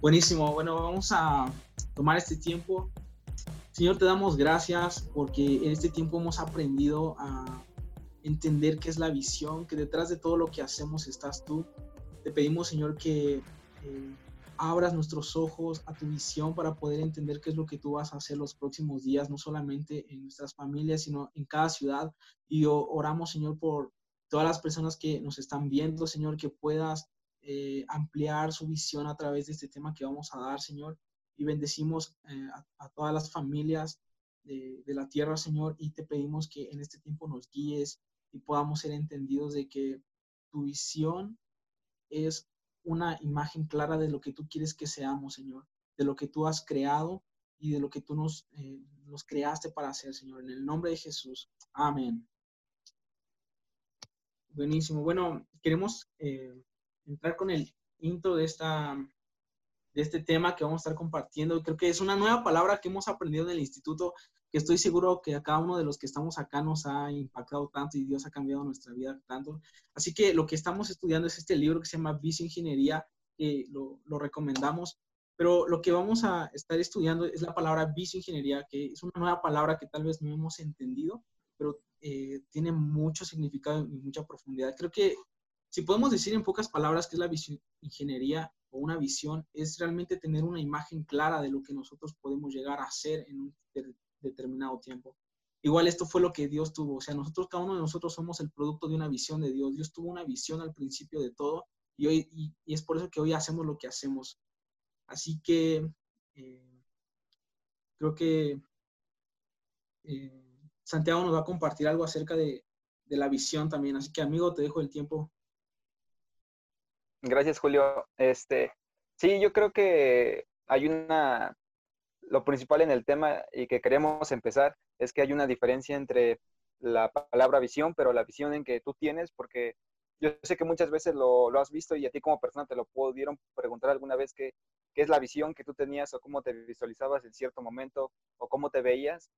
Buenísimo, bueno, vamos a tomar este tiempo. Señor, te damos gracias porque en este tiempo hemos aprendido a entender qué es la visión, que detrás de todo lo que hacemos estás tú. Te pedimos, Señor, que eh, abras nuestros ojos a tu visión para poder entender qué es lo que tú vas a hacer los próximos días, no solamente en nuestras familias, sino en cada ciudad. Y oramos, Señor, por todas las personas que nos están viendo, Señor, que puedas eh, ampliar su visión a través de este tema que vamos a dar, Señor. Y bendecimos eh, a, todas las familias de, la tierra, Señor, y te pedimos que en este tiempo nos guíes y podamos ser entendidos de que tu visión es una imagen clara de lo que tú quieres que seamos, Señor, de lo que tú has creado y de lo que tú nos, eh, creaste para hacer, Señor. En el nombre de Jesús. Amén. Buenísimo. Bueno, queremos entrar con el intro de, esta, de este tema que vamos a estar compartiendo. Creo que es una nueva palabra que hemos aprendido en el instituto, que estoy seguro que a cada uno de los que estamos acá nos ha impactado tanto y Dios ha cambiado nuestra vida tanto. Así que lo que estamos estudiando es este libro que se llama Vicio Ingeniería, que lo, lo recomendamos. Pero lo que vamos a estar estudiando es la palabra vicio ingeniería, que es una nueva palabra que tal vez no hemos entendido, pero eh, tiene mucho significado y mucha profundidad. Creo que si podemos decir en pocas palabras que es la visión, ingeniería o una visión, es realmente tener una imagen clara de lo que nosotros podemos llegar a hacer en un determinado tiempo. Igual esto fue lo que Dios tuvo, o sea, nosotros, cada uno de nosotros somos el producto de una visión de Dios. Dios tuvo una visión al principio de todo y, hoy, y, es por eso que hoy hacemos lo que hacemos. Así que eh, creo que eh, Santiago nos va a compartir algo acerca de, la visión también. Así que, amigo, te dejo el tiempo. Gracias, Julio. Este, sí, yo creo que hay una, lo principal en el tema y que queremos empezar es que hay una diferencia entre la palabra visión, pero la visión en que tú tienes, porque yo sé que muchas veces lo, lo has visto y a ti como persona te lo pudieron preguntar alguna vez qué es la visión que tú tenías o cómo te visualizabas en cierto momento o cómo te veías.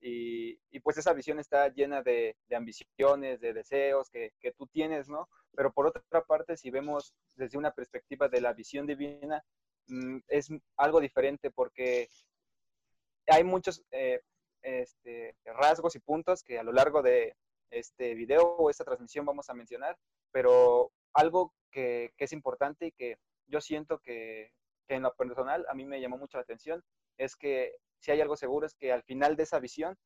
Y, pues esa visión está llena de, ambiciones, de deseos que, tú tienes, ¿no? Pero por otra parte, si vemos desde una perspectiva de la visión divina, mm, es algo diferente porque hay muchos eh, este, rasgos y puntos que a lo largo de este video o esta transmisión vamos a mencionar, pero algo que, es importante y que yo siento que, que en lo personal a mí me llamó mucho la atención es que si hay algo seguro es que al final de esa visión,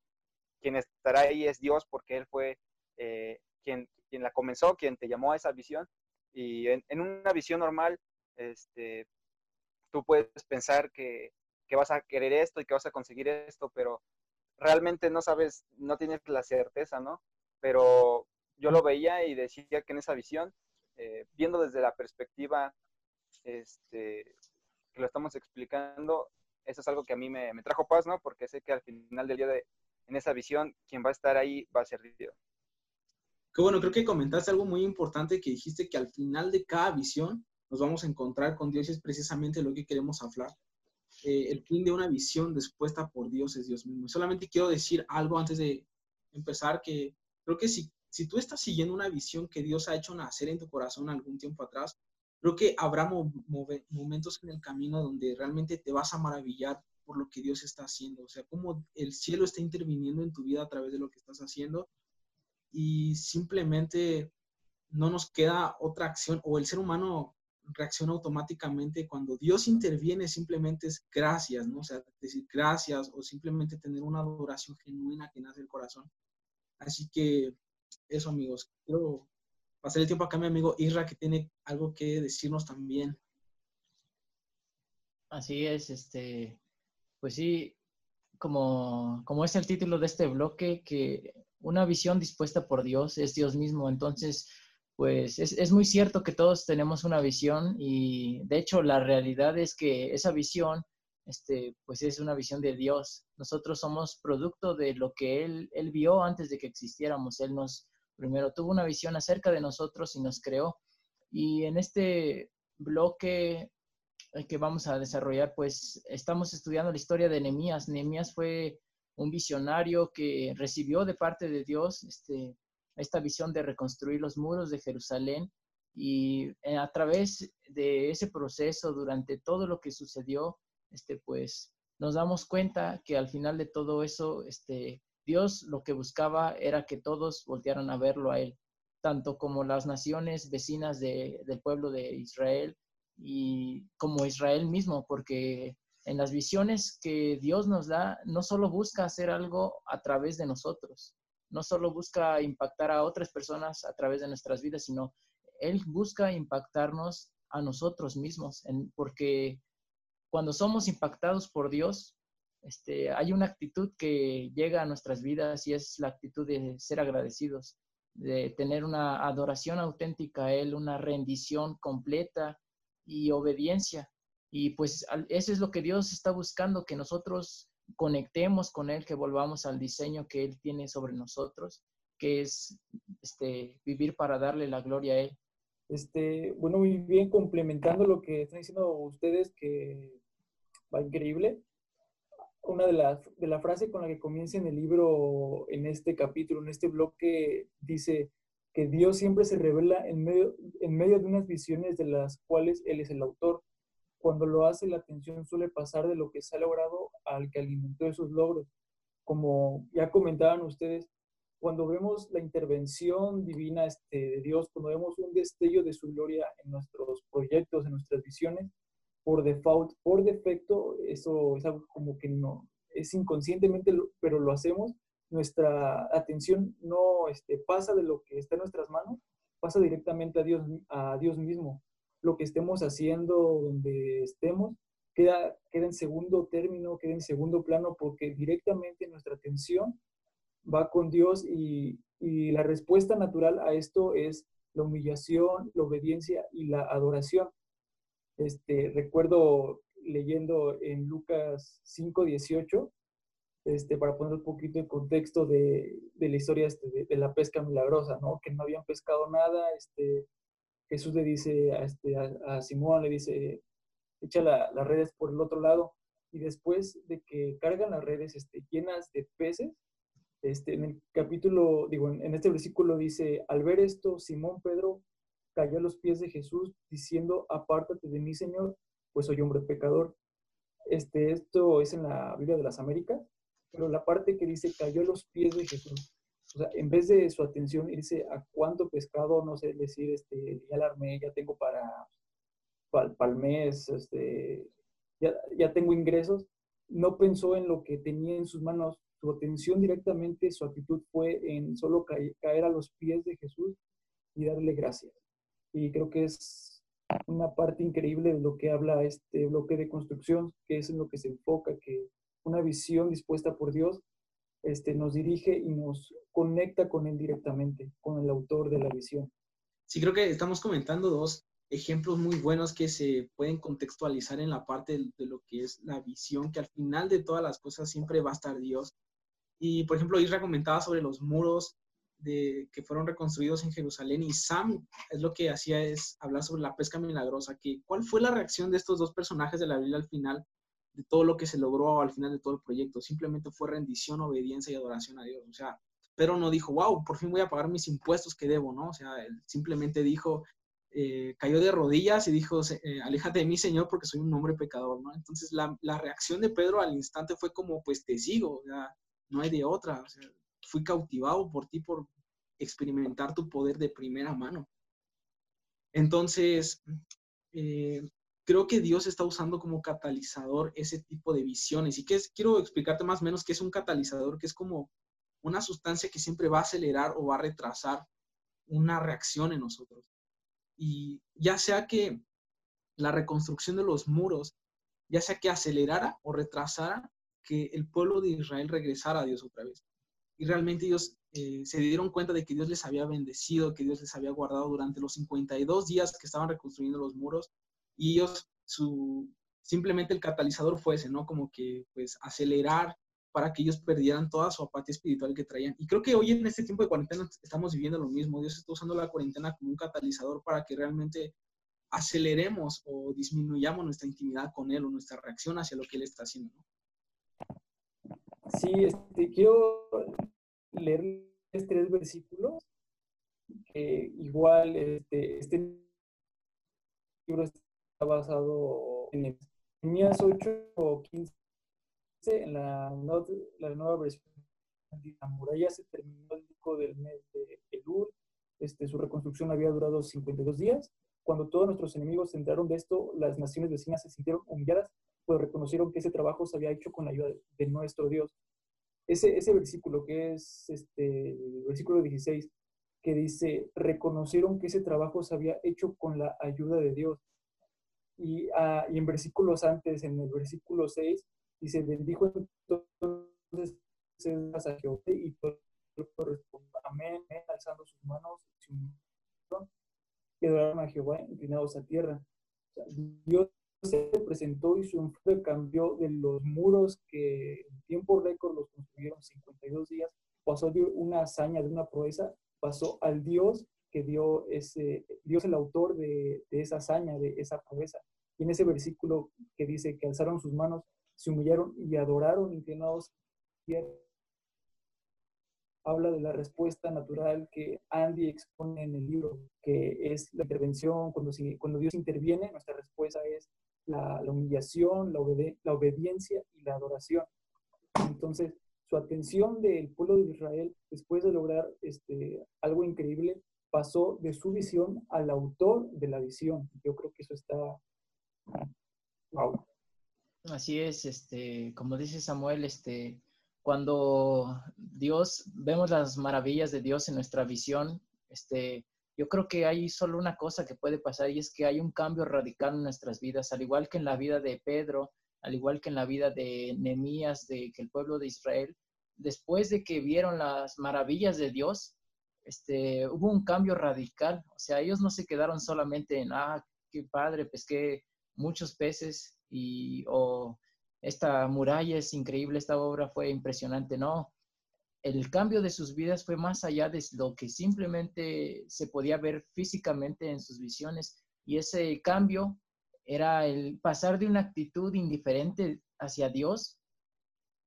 quien estará ahí es Dios porque Él fue eh, quien, quien la comenzó, quien te llamó a esa visión. Y en, una visión normal, este, tú puedes pensar que, que, vas a querer esto y que vas a conseguir esto, pero realmente no sabes, no tienes la certeza, ¿no? Pero yo lo veía y decía que en esa visión, eh, viendo desde la perspectiva este, que lo estamos explicando, eso es algo que a mí me, trajo paz, ¿no? Porque sé que al final del día de, en esa visión, quien va a estar ahí va a ser Dios. Qué bueno, creo que comentaste algo muy importante que dijiste que al final de cada visión nos vamos a encontrar con Dios y es precisamente lo que queremos hablar. Eh, el fin de una visión dispuesta por Dios es Dios mismo. solamente quiero decir algo antes de empezar, que creo que si, si tú estás siguiendo una visión que Dios ha hecho nacer en tu corazón algún tiempo atrás, creo que habrá momentos en el camino donde realmente te vas a maravillar por lo que Dios está haciendo, o sea, cómo el cielo está interviniendo en tu vida a través de lo que estás haciendo y simplemente no nos queda otra acción o el ser humano reacciona automáticamente cuando Dios interviene simplemente es gracias, ¿no? O sea, decir gracias o simplemente tener una adoración genuina que nace del corazón. Así que eso, amigos, quiero pasar el tiempo acá mi amigo Isra, que tiene algo que decirnos también. Así es, este, pues sí, como, como es el título de este bloque, que una visión dispuesta por Dios es Dios mismo. Entonces, pues es, es, muy cierto que todos tenemos una visión y de hecho la realidad es que esa visión, este, pues es una visión de Dios. Nosotros somos producto de lo que Él, él vio antes de que existiéramos. Él nos, primero tuvo una visión acerca de nosotros y nos creó. Y en este bloque que vamos a desarrollar, pues estamos estudiando la historia de Nehemías. Nehemías fue un visionario que recibió de parte de Dios este, esta visión de reconstruir los muros de Jerusalén Y eh, a través de ese proceso, durante todo lo que sucedió, este, pues nos damos cuenta que al final de todo eso, este, Dios lo que buscaba era que todos voltearan a verlo a Él, tanto como las naciones vecinas de, del pueblo de Israel y como Israel mismo, porque en las visiones que Dios nos da, no solo busca hacer algo a través de nosotros, no solo busca impactar a otras personas a través de nuestras vidas, sino Él busca impactarnos a nosotros mismos, porque cuando somos impactados por Dios, este, hay una actitud que llega a nuestras vidas y es la actitud de ser agradecidos, de tener una adoración auténtica a Él, una rendición completa y obediencia. Y pues eso es lo que Dios está buscando, que nosotros conectemos con Él, que volvamos al diseño que Él tiene sobre nosotros, que es este, vivir para darle la gloria a Él. Este, bueno, muy bien, complementando lo que están diciendo ustedes, que va increíble. Una de las de la frase con la que comienza en el libro, en este capítulo, en este bloque, dice que Dios siempre se revela en medio, en medio de unas visiones de las cuales Él es el autor. Cuando lo hace, la atención suele pasar de lo que se ha logrado al que alimentó esos logros. Como ya comentaban ustedes, cuando vemos la intervención divina este, de Dios, cuando vemos un destello de su gloria en nuestros proyectos, en nuestras visiones, por default, por defecto, eso es algo como que no, es inconscientemente, pero lo hacemos, nuestra atención no este, pasa de lo que está en nuestras manos, pasa directamente a Dios, a Dios mismo. Lo que estemos haciendo, donde estemos, queda, queda en segundo término, queda en segundo plano, porque directamente nuestra atención va con Dios y, la respuesta natural a esto es la humillación, la obediencia y la adoración. Este, recuerdo leyendo en Lucas 5, 18, este, para poner un poquito de contexto de, la historia este, de, la pesca milagrosa, ¿no? Que no habían pescado nada, este, Jesús le dice a, este, a, Simón, le dice, echa las redes por el otro lado, y después de que cargan las redes este, llenas de peces, este, en el capítulo, digo, en, este versículo dice, al ver esto, Simón Pedro cayó a los pies de Jesús diciendo, apártate de mí, Señor, pues soy hombre pecador. Este, esto es en la Biblia de las Américas, pero la parte que dice cayó a los pies de Jesús, o sea, en vez de su atención irse a cuánto pescado, no sé, decir, este, ya la armé, ya tengo para, para, el mes, este, ya, ya tengo ingresos, no pensó en lo que tenía en sus manos su atención directamente, su actitud fue en solo caer a los pies de Jesús y darle gracias. Y creo que es una parte increíble de lo que habla este bloque de construcción, que es en lo que se enfoca, que una visión dispuesta por Dios este, nos dirige y nos conecta con Él directamente, con el autor de la visión. Sí, creo que estamos comentando dos ejemplos muy buenos que se pueden contextualizar en la parte de, de, lo que es la visión, que al final de todas las cosas siempre va a estar Dios y, por ejemplo, Isra comentaba sobre los muros de, que fueron reconstruidos en Jerusalén y Sam es lo que hacía es hablar sobre la pesca milagrosa, que cuál fue la reacción de estos dos personajes de la Biblia al final de todo lo que se logró al final de todo el proyecto. Simplemente fue rendición, obediencia y adoración a Dios. O sea, pero no dijo, wow, por fin voy a pagar mis impuestos que debo, ¿no? O sea, él simplemente dijo, eh, cayó de rodillas y dijo, eh, aléjate de mí, Señor, porque soy un hombre pecador, ¿no? Entonces, la, la, reacción de Pedro al instante fue como, pues te sigo, o sea, no hay de otra. fui cautivado por ti por experimentar tu poder de primera mano. Entonces, eh, creo que Dios está usando como catalizador ese tipo de visiones. Y que quiero explicarte más o menos qué es un catalizador, que es como una sustancia que siempre va a acelerar o va a retrasar una reacción en nosotros. Y ya sea que la reconstrucción de los muros, ya sea que acelerara o retrasara que el pueblo de Israel regresara a Dios otra vez. Y realmente ellos eh, se dieron cuenta de que Dios les había bendecido, que Dios les había guardado durante los 52 días que estaban reconstruyendo los muros. Y ellos, su, simplemente el catalizador fue ese, ¿no? Como que, pues, acelerar para que ellos perdieran toda su apatía espiritual que traían. Y creo que hoy en este tiempo de cuarentena estamos viviendo lo mismo. Dios está usando la cuarentena como un catalizador para que realmente aceleremos o disminuyamos nuestra intimidad con Él o nuestra reacción hacia lo que Él está haciendo. ¿no? Sí, este, quiero leer tres versículos que igual este, este libro está basado en Jeremías 8 o 15, en la, la nueva versión la muralla se terminó el disco del mes de Elul, este, su reconstrucción había durado 52 días. Cuando todos nuestros enemigos se enteraron de esto, las naciones vecinas se sintieron humilladas, pues reconocieron que ese trabajo se había hecho con la ayuda de nuestro Dios. Ese, ese versículo que es este, el versículo 16, que dice, reconocieron que ese trabajo se había hecho con la ayuda de Dios. Y, ah, y en versículos antes, en el versículo 6, dice, bendijo entonces a Jehová y todo amén, alzando sus manos y adoraron a Jehová inclinados a tierra. Dios se presentó y su enfoque cambió de los muros que en tiempo récord los construyeron 52 días, pasó de una hazaña, de una proeza, pasó al Dios que dio ese, Dios el autor de, de esa hazaña, de esa proeza. Y en ese versículo que dice que alzaron sus manos, se humillaron y adoraron inclinados habla de la respuesta natural que Andy expone en el libro, que es la intervención, cuando, cuando Dios interviene, nuestra respuesta es la, humillación, la, la obediencia y la adoración. Entonces, su atención del pueblo de Israel, después de lograr este, algo increíble, pasó de su visión al autor de la visión. Yo creo que eso está... Wow. Así es, este, como dice Samuel, este, cuando Dios, vemos las maravillas de Dios en nuestra visión, este, yo creo que hay solo una cosa que puede pasar y es que hay un cambio radical en nuestras vidas, al igual que en la vida de Pedro, al igual que en la vida de Nehemías, de que el pueblo de Israel, después de que vieron las maravillas de Dios, este, hubo un cambio radical. O sea, ellos no se quedaron solamente en, ah, qué padre, pesqué muchos peces y, o esta muralla es increíble, esta obra fue impresionante. No, el cambio de sus vidas fue más allá de lo que simplemente se podía ver físicamente en sus visiones. Y ese cambio era el pasar de una actitud indiferente hacia Dios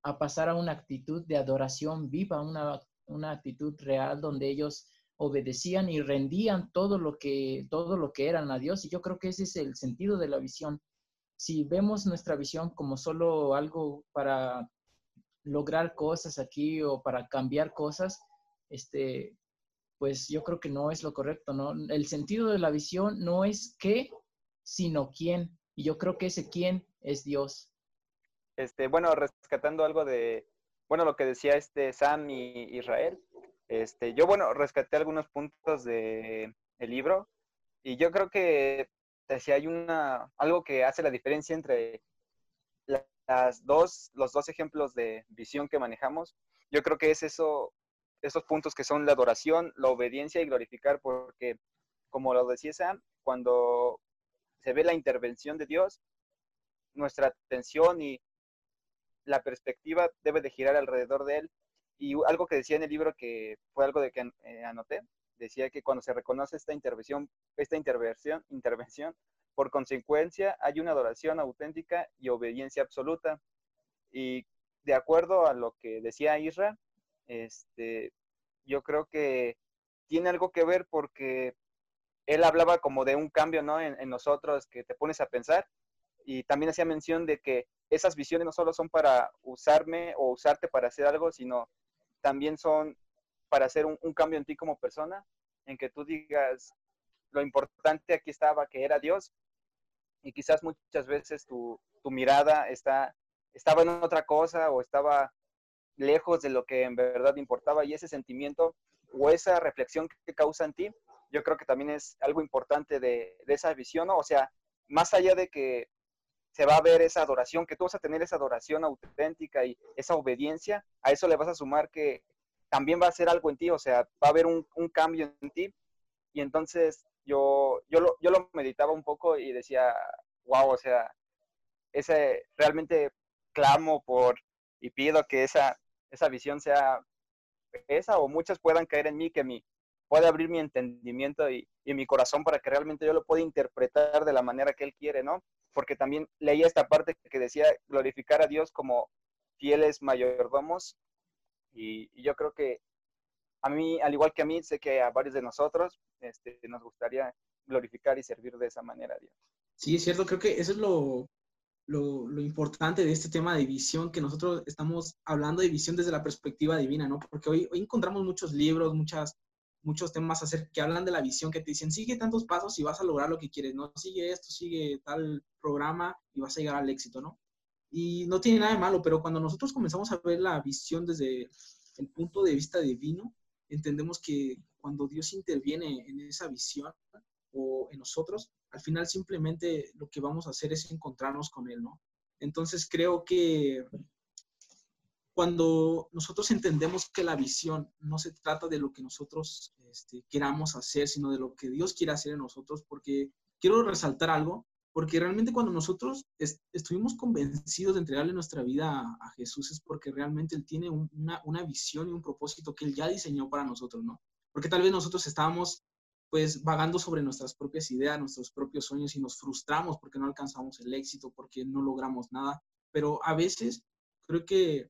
a pasar a una actitud de adoración viva, una, una actitud real donde ellos obedecían y rendían todo lo que todo lo que eran a Dios y yo creo que ese es el sentido de la visión si vemos nuestra visión como solo algo para lograr cosas aquí o para cambiar cosas, este, pues yo creo que no es lo correcto, ¿no? El sentido de la visión no es qué, sino quién. Y yo creo que ese quién es Dios. Este, bueno, rescatando algo de, bueno, lo que decía este Sam y Israel, este, yo, bueno, rescaté algunos puntos de el libro y yo creo que si hay una, algo que hace la diferencia entre las dos, los dos ejemplos de visión que manejamos, yo creo que es eso, esos puntos que son la adoración, la obediencia y glorificar, porque como lo decía Sam, cuando se ve la intervención de Dios, nuestra atención y la perspectiva debe de girar alrededor de Él. Y algo que decía en el libro que fue algo de que eh, anoté, decía que cuando se reconoce esta intervención, esta intervención, intervención, por consecuencia hay una adoración auténtica y obediencia absoluta. Y de acuerdo a lo que decía Isra, este, yo creo que tiene algo que ver porque él hablaba como de un cambio ¿no? en, en nosotros que te pones a pensar y también hacía mención de que esas visiones no solo son para usarme o usarte para hacer algo, sino también son para hacer un, cambio en ti como persona, en que tú digas, lo importante aquí estaba, que era Dios, y quizás muchas veces tu, mirada está, estaba en otra cosa o estaba lejos de lo que en verdad importaba, y ese sentimiento o esa reflexión que causa en ti, yo creo que también es algo importante de, esa visión. O sea, más allá de que se va a ver esa adoración, que tú vas a tener esa adoración auténtica y esa obediencia, a eso le vas a sumar que también va a ser algo en ti, o sea, va a haber un, cambio en ti. Y entonces yo, yo, lo, yo lo meditaba un poco y decía, wow, o sea, ese realmente clamo por y pido que esa, esa visión sea esa o muchas puedan caer en mí, que mi, pueda abrir mi entendimiento y, y, mi corazón para que realmente yo lo pueda interpretar de la manera que Él quiere, ¿no? Porque también leía esta parte que decía glorificar a Dios como fieles mayordomos y, yo creo que a mí, al igual que a mí, sé que a varios de nosotros este, nos gustaría glorificar y servir de esa manera a Dios. Sí, es cierto, creo que eso es lo, lo, importante de este tema de visión, que nosotros estamos hablando de visión desde la perspectiva divina, ¿no? Porque hoy, hoy encontramos muchos libros, muchas, muchos temas hacer, que hablan de la visión, que te dicen, sigue tantos pasos y vas a lograr lo que quieres, ¿no? Sigue esto, sigue tal programa y vas a llegar al éxito, ¿no? Y no tiene nada de malo, pero cuando nosotros comenzamos a ver la visión desde el punto de vista divino, entendemos que cuando Dios interviene en esa visión o en nosotros, al final simplemente lo que vamos a hacer es encontrarnos con Él, ¿no? Entonces creo que cuando nosotros entendemos que la visión no se trata de lo que nosotros este, queramos hacer, sino de lo que Dios quiere hacer en nosotros, porque quiero resaltar algo, porque realmente cuando nosotros estuvimos convencidos de entregarle nuestra vida a, Jesús es porque realmente Él tiene una, una, visión y un propósito que Él ya diseñó para nosotros, ¿no? Porque tal vez nosotros estábamos pues vagando sobre nuestras propias ideas, nuestros propios sueños y nos frustramos porque no alcanzamos el éxito, porque no logramos nada. Pero a veces creo que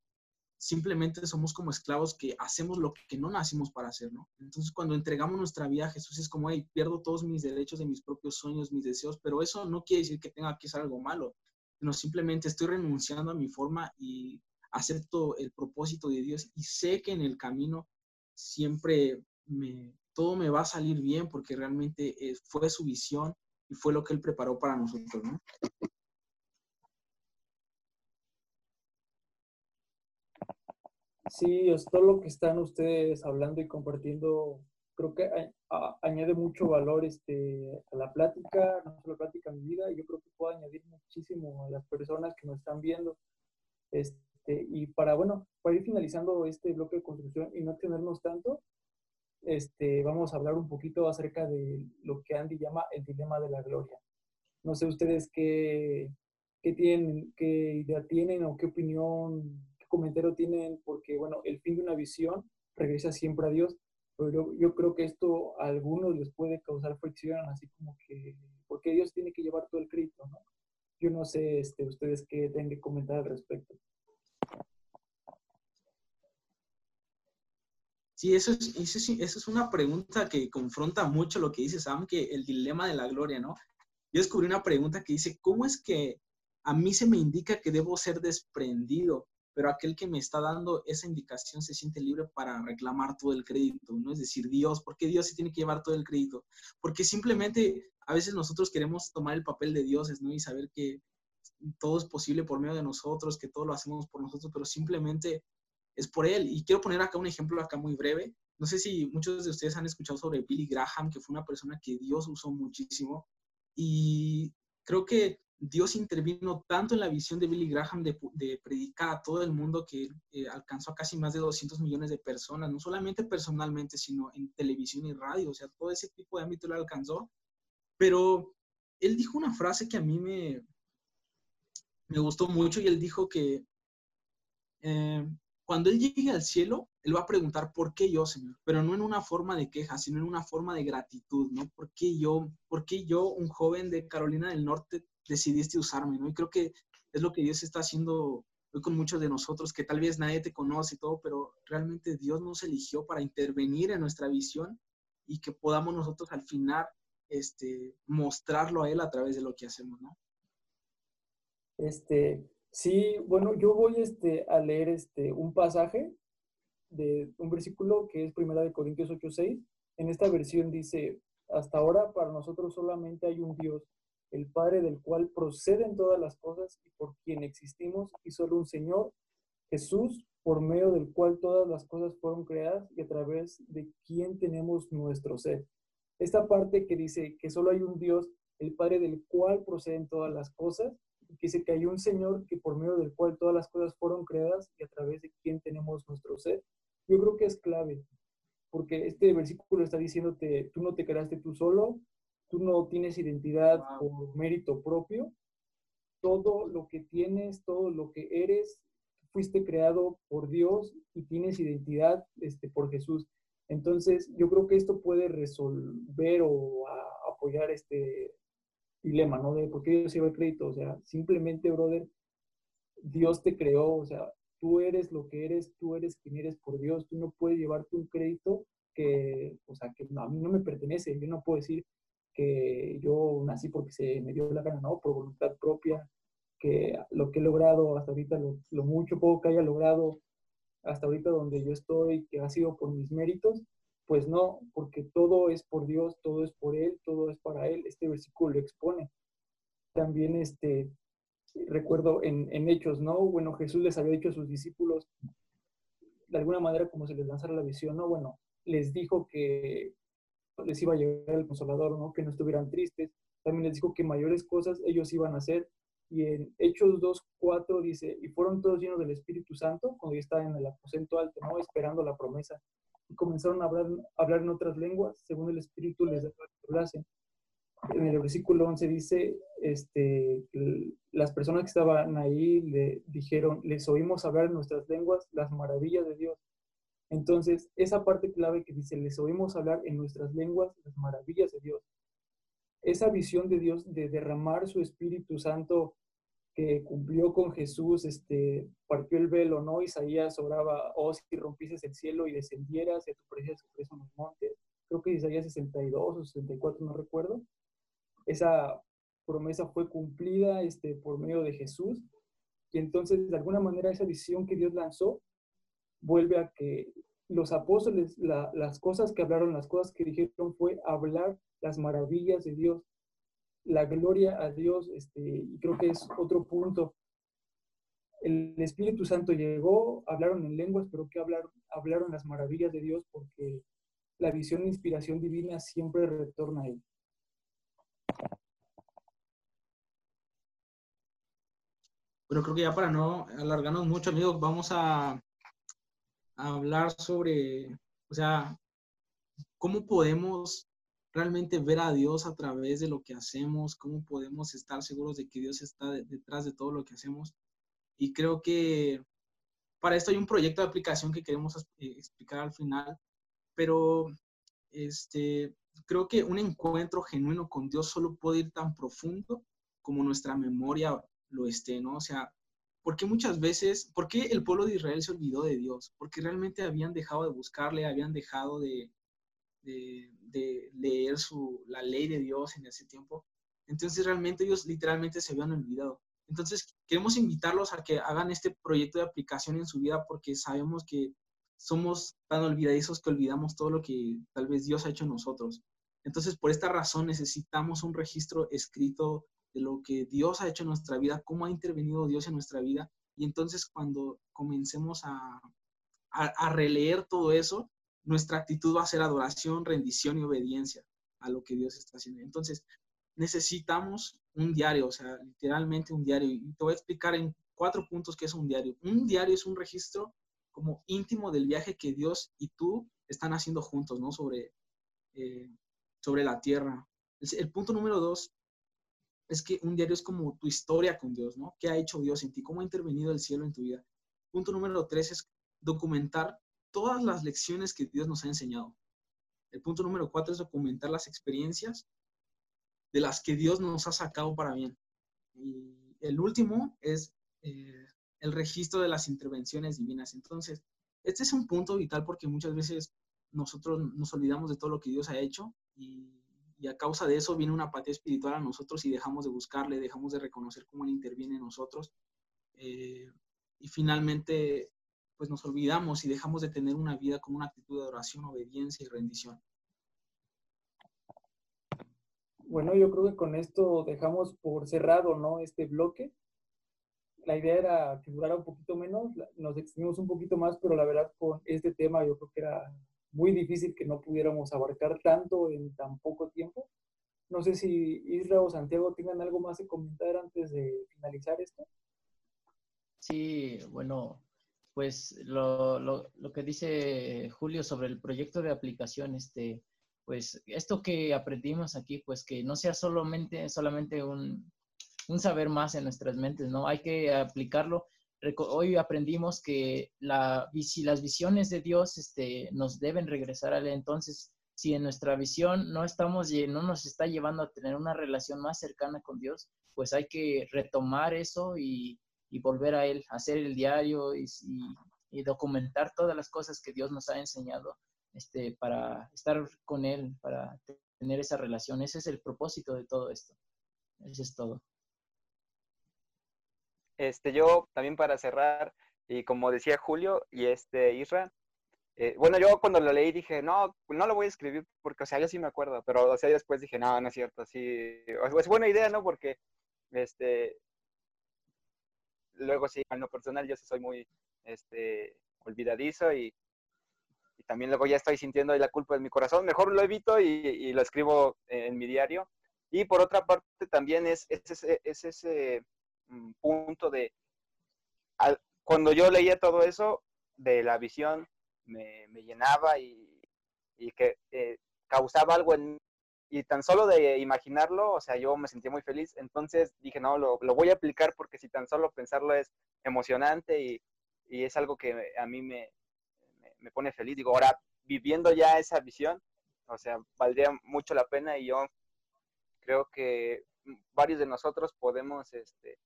simplemente somos como esclavos que hacemos lo que no nacimos para hacer, ¿no? Entonces, cuando entregamos nuestra vida a Jesús, es como, hey, pierdo todos mis derechos de mis propios sueños, mis deseos, pero eso no quiere decir que tenga que ser algo malo, sino simplemente estoy renunciando a mi forma y acepto el propósito de Dios y sé que en el camino siempre me, todo me va a salir bien porque realmente eh, fue su visión y fue lo que Él preparó para nosotros, ¿no? Sí, es todo lo que están ustedes hablando y compartiendo, creo que añade mucho valor este, a la plática, no solo plática a mi vida, yo creo que puede añadir muchísimo a las personas que nos están viendo. Este, y para, bueno, para ir finalizando este bloque de construcción y no tenernos tanto, este, vamos a hablar un poquito acerca de lo que Andy llama el dilema de la gloria. No sé ustedes qué, qué tienen, qué idea tienen o qué opinión comentario tienen, porque bueno, el fin de una visión regresa siempre a Dios, pero yo, creo que esto a algunos les puede causar fricción, así como que, porque Dios tiene que llevar todo el crédito, ¿no? Yo no sé este, ustedes qué tienen que comentar al respecto. Sí, eso es, eso, eso es una pregunta que confronta mucho lo que dice Sam, que el dilema de la gloria, ¿no? Yo descubrí una pregunta que dice, ¿cómo es que a mí se me indica que debo ser desprendido? Pero aquel que me está dando esa indicación se siente libre para reclamar todo el crédito, ¿no? Es decir, Dios, ¿por qué Dios se tiene que llevar todo el crédito? Porque simplemente a veces nosotros queremos tomar el papel de dioses, ¿no? Y saber que todo es posible por medio de nosotros, que todo lo hacemos por nosotros, pero simplemente es por Él. Y quiero poner acá un ejemplo acá muy breve. No sé si muchos de ustedes han escuchado sobre Billy Graham, que fue una persona que Dios usó muchísimo. Y creo que Dios intervino tanto en la visión de Billy Graham de, predicar a todo el mundo que eh, alcanzó a casi más de 200 millones de personas, no solamente personalmente, sino en televisión y radio, o sea, todo ese tipo de ámbito lo alcanzó. Pero él dijo una frase que a mí me, me gustó mucho y él dijo que eh, cuando él llegue al cielo, él va a preguntar, ¿por qué yo, Señor? Pero no en una forma de queja, sino en una forma de gratitud, ¿no? ¿Por qué yo, por qué yo, un joven de Carolina del Norte, decidiste usarme, ¿no? Y creo que es lo que Dios está haciendo hoy con muchos de nosotros, que tal vez nadie te conoce y todo, pero realmente Dios nos eligió para intervenir en nuestra visión y que podamos nosotros al final este, mostrarlo a Él a través de lo que hacemos, ¿no? Este, sí, bueno, yo voy este, a leer este, un pasaje de un versículo que es Primera de Corintios 8:6. En esta versión dice, hasta ahora para nosotros solamente hay un Dios, el Padre del cual proceden todas las cosas y por quien existimos, y solo un Señor, Jesús, por medio del cual todas las cosas fueron creadas y a través de quien tenemos nuestro ser. Esta parte que dice que solo hay un Dios, el Padre del cual proceden todas las cosas, y que dice que hay un Señor que por medio del cual todas las cosas fueron creadas y a través de quien tenemos nuestro ser. Yo creo que es clave, porque este versículo está diciéndote, tú no te creaste tú solo, tú no tienes identidad por mérito propio. Todo lo que tienes, todo lo que eres, fuiste creado por Dios y tienes identidad este, por Jesús. Entonces, yo creo que esto puede resolver o apoyar este dilema, ¿no? De por qué Dios lleva el crédito. O sea, simplemente, brother, Dios te creó, o sea, tú eres lo que eres, tú eres quien eres por Dios, tú no puedes llevarte un crédito que, o sea, que a mí no me pertenece, yo no puedo decir que yo nací porque se me dio la gana, no, por voluntad propia, que lo que he logrado hasta ahorita, lo, lo mucho poco que haya logrado hasta ahorita donde yo estoy, que ha sido por mis méritos, pues no, porque todo es por Dios, todo es por Él, todo es para Él. Este versículo lo expone. También este, recuerdo en, en Hechos, ¿no? Bueno, Jesús les había dicho a sus discípulos, de alguna manera como se les lanzara la visión, ¿no? Bueno, les dijo que les iba a llegar el consolador, ¿no? Que no estuvieran tristes. También les dijo que mayores cosas ellos iban a hacer. Y en Hechos 2, 4 dice, y fueron todos llenos del Espíritu Santo cuando ya estaban en el aposento alto, ¿no? Esperando la promesa. Y comenzaron a hablar, hablar en otras lenguas, según el Espíritu les daba En el versículo 11 dice, este, las personas que estaban ahí le dijeron, les oímos hablar en nuestras lenguas las maravillas de Dios. Entonces, esa parte clave que dice, les oímos hablar en nuestras lenguas las maravillas de Dios. Esa visión de Dios de derramar su Espíritu Santo que cumplió con Jesús, este, partió el velo, ¿no? Isaías oraba, oh, si rompieses el cielo y descendieras, y tu presencia se en los montes. Creo que Isaías 62 o 64, no recuerdo. Esa promesa fue cumplida este, por medio de Jesús. Y entonces, de alguna manera, esa visión que Dios lanzó vuelve a que los apóstoles, las cosas que hablaron, las cosas que dijeron fue hablar las maravillas de Dios, la gloria a Dios, este, y creo que es otro punto. El Espíritu Santo llegó, hablaron en lenguas, pero que hablaron, hablaron las maravillas de Dios porque la visión e inspiración divina siempre retorna a Él. Bueno, creo que ya para no alargarnos mucho, amigos, vamos a hablar sobre, o sea, cómo podemos realmente ver a Dios a través de lo que hacemos, cómo podemos estar seguros de que Dios está detrás de todo lo que hacemos. Y creo que para esto hay un proyecto de aplicación que queremos eh, explicar al final, pero este, creo que un encuentro genuino con Dios solo puede ir tan profundo como nuestra memoria lo esté, ¿no? O sea, porque muchas veces, ¿por qué el pueblo de Israel se olvidó de Dios? Porque realmente habían dejado de buscarle, habían dejado de, leer su, la ley de Dios en ese tiempo. Entonces realmente ellos literalmente se habían olvidado. Entonces queremos invitarlos a que hagan este proyecto de aplicación en su vida porque sabemos que somos tan olvidadizos que olvidamos todo lo que tal vez Dios ha hecho en nosotros. Entonces por esta razón necesitamos un registro escrito de lo que Dios ha hecho en nuestra vida, cómo ha intervenido Dios en nuestra vida. Y entonces cuando comencemos a, a, releer todo eso, nuestra actitud va a ser adoración, rendición y obediencia a lo que Dios está haciendo. Entonces, necesitamos un diario, o sea, literalmente un diario. Y te voy a explicar en cuatro puntos qué es un diario. Un diario es un registro como íntimo del viaje que Dios y tú están haciendo juntos, ¿no? Sobre, eh, sobre la tierra. el punto número dos es que un diario es como tu historia con Dios, ¿no? ¿Qué ha hecho Dios en ti? ¿Cómo ha intervenido el cielo en tu vida? Punto número tres es documentar todas las lecciones que Dios nos ha enseñado. El punto número cuatro es documentar las experiencias de las que Dios nos ha sacado para bien. Y el último es eh, el registro de las intervenciones divinas. Entonces, este es un punto vital porque muchas veces nosotros nos olvidamos de todo lo que Dios ha hecho y y a causa de eso viene una apatía espiritual a nosotros y dejamos de buscarle, dejamos de reconocer cómo Él interviene en nosotros. Eh, y finalmente, pues nos olvidamos y dejamos de tener una vida con una actitud de adoración, obediencia y rendición. Bueno, yo creo que con esto dejamos por cerrado, ¿no? Este bloque. La idea era que durara un poquito menos, nos extendimos un poquito más, pero la verdad con este tema yo creo que era muy difícil que no pudiéramos abarcar tanto en tan poco tiempo. No sé si Isra o Santiago tengan algo más que comentar antes de finalizar esto. Sí, bueno, pues lo, lo, lo, que dice Julio sobre el proyecto de aplicación, este, pues esto que aprendimos aquí, pues que no sea solamente, solamente un, un saber más en nuestras mentes, ¿no? Hay que aplicarlo hoy aprendimos que la, las visiones de Dios este, nos deben regresar a Él. Entonces, si en nuestra visión no, estamos, no nos está llevando a tener una relación más cercana con Dios, pues hay que retomar eso y, y volver a Él, hacer el diario y, y, documentar todas las cosas que Dios nos ha enseñado este, para estar con Él, para tener esa relación. Ese es el propósito de todo esto. Eso es todo. Este, yo también para cerrar, y como decía Julio y este Isra, eh, bueno, yo cuando lo leí dije, no, no lo voy a escribir porque, o sea, yo sí me acuerdo, pero, o sea, después dije, no, no es cierto, sí, es buena idea, ¿no? Porque, este, luego sí, en lo personal yo sí soy muy, este, olvidadizo y, también luego ya estoy sintiendo la culpa en mi corazón, mejor lo evito y, lo escribo en mi diario. Y por otra parte también es, ese, es ese mm, punto de, cuando yo leía todo eso, de la visión me, llenaba y, que eh, causaba algo en. Y tan solo de imaginarlo, o sea, yo me sentía muy feliz. Entonces dije, no, lo, voy a aplicar porque si tan solo pensarlo es emocionante y, es algo que a mí me, me, pone feliz. Digo, ahora, viviendo ya esa visión, o sea, valdría mucho la pena y yo creo que varios de nosotros podemos, este,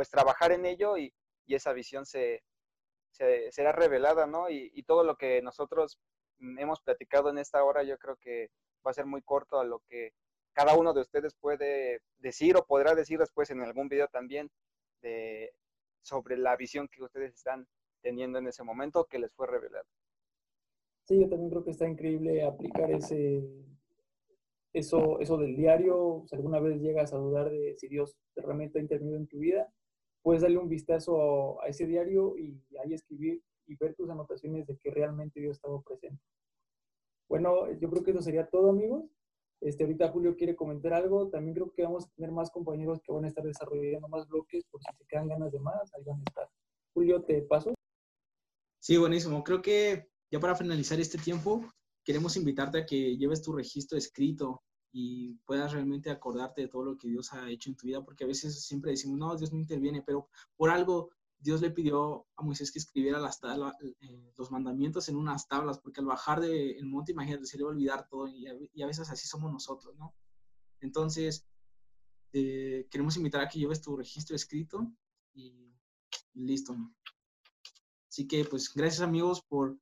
pues, trabajar en ello y, y esa visión se, será revelada, ¿no? Y, todo lo que nosotros hemos platicado en esta hora, yo creo que va a ser muy corto a lo que cada uno de ustedes puede decir o podrá decir después en algún video también de, sobre la visión que ustedes están teniendo en ese momento que les fue revelado. Sí, yo también creo que está increíble aplicar ese eso, eso del diario. Si alguna vez llegas a dudar de si Dios realmente ha intervenido en tu vida, puedes darle un vistazo a ese diario y ahí escribir y ver tus anotaciones de que realmente Dios estaba presente. Bueno, yo creo que eso sería todo, amigos. Este, ahorita Julio quiere comentar algo. También creo que vamos a tener más compañeros que van a estar desarrollando más bloques por si se quedan ganas de más, ahí van a estar. Julio, te paso. Sí, buenísimo. Creo que ya para finalizar este tiempo, queremos invitarte a que lleves tu registro escrito y puedas realmente acordarte de todo lo que Dios ha hecho en tu vida, porque a veces siempre decimos, no, Dios no interviene, pero por algo Dios le pidió a Moisés que escribiera las eh, los mandamientos en unas tablas, porque al bajar del monte, imagínate, se le va a olvidar todo y a, veces así somos nosotros, ¿no? Entonces, eh, queremos invitar a que lleves tu registro escrito y, y listo. Así que, pues, gracias amigos por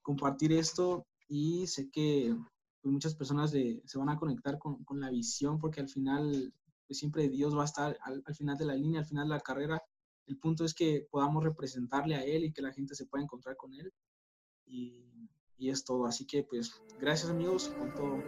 compartir esto y sé que pues muchas personas se van a conectar con, la visión porque al final pues siempre Dios va a estar al, final de la línea, al final de la carrera. El punto es que podamos representarle a Él y que la gente se pueda encontrar con Él. Y, y es todo. Así que pues gracias amigos con todo.